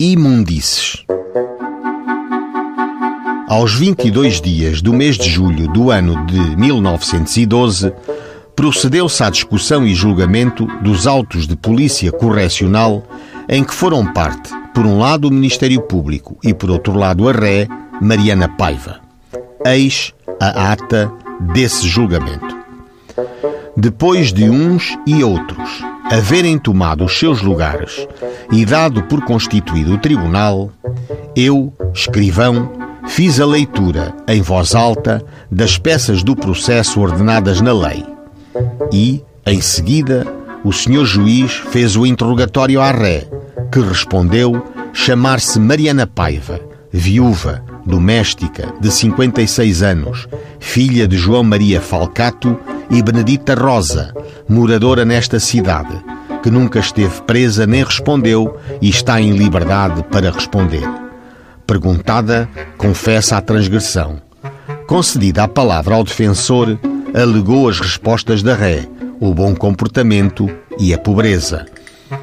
Imundices. Aos 22 dias do mês de julho do ano de 1912, procedeu-se à discussão e julgamento dos autos de polícia correcional em que foram parte, por um lado, o Ministério Público e, por outro lado, a ré Mariana Paiva. Eis a ata desse julgamento. Depois de uns e outros haverem tomado os seus lugares e dado por constituído o tribunal, eu, escrivão, fiz a leitura em voz alta das peças do processo ordenadas na lei. E, em seguida, o senhor juiz fez o interrogatório à ré, que respondeu chamar-se Mariana Paiva, viúva, doméstica, de 56 anos, filha de João Maria Falcato e Benedita Rosa, moradora nesta cidade, que nunca esteve presa nem respondeu e está em liberdade para responder. Perguntada, confessa a transgressão. Concedida a palavra ao defensor, alegou as respostas da ré, o bom comportamento e a pobreza.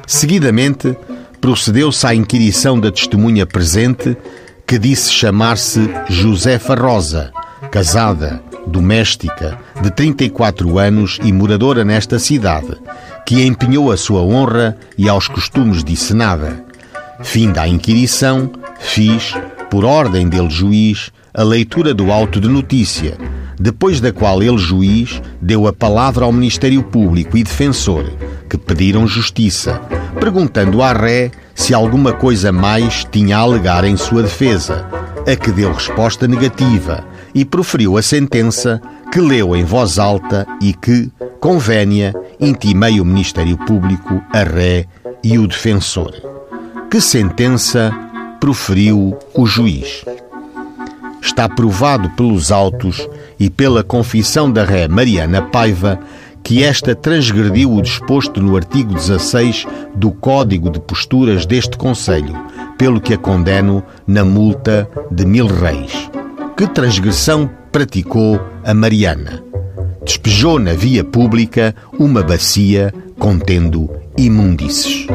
Seguidamente, procedeu-se à inquirição da testemunha presente, que disse chamar-se Josefa Rosa, casada, doméstica, de 34 anos e moradora nesta cidade, que empenhou a sua honra e aos costumes disse nada. Fim da inquirição, fiz, por ordem dele juiz, a leitura do auto de notícia, depois da qual ele, juiz, deu a palavra ao Ministério Público e defensor, que pediram justiça, perguntando à ré se alguma coisa mais tinha a alegar em sua defesa, a que deu resposta negativa e proferiu a sentença que leu em voz alta e que, convénia, intimei o Ministério Público, a ré e o defensor. Que sentença proferiu o juiz? Está provado pelos autos e pela confissão da ré Mariana Paiva que esta transgrediu o disposto no artigo 16 do Código de Posturas deste Conselho, pelo que a condeno na multa de mil reis. Que transgressão praticou a Mariana? Despejou na via pública uma bacia contendo imundícies.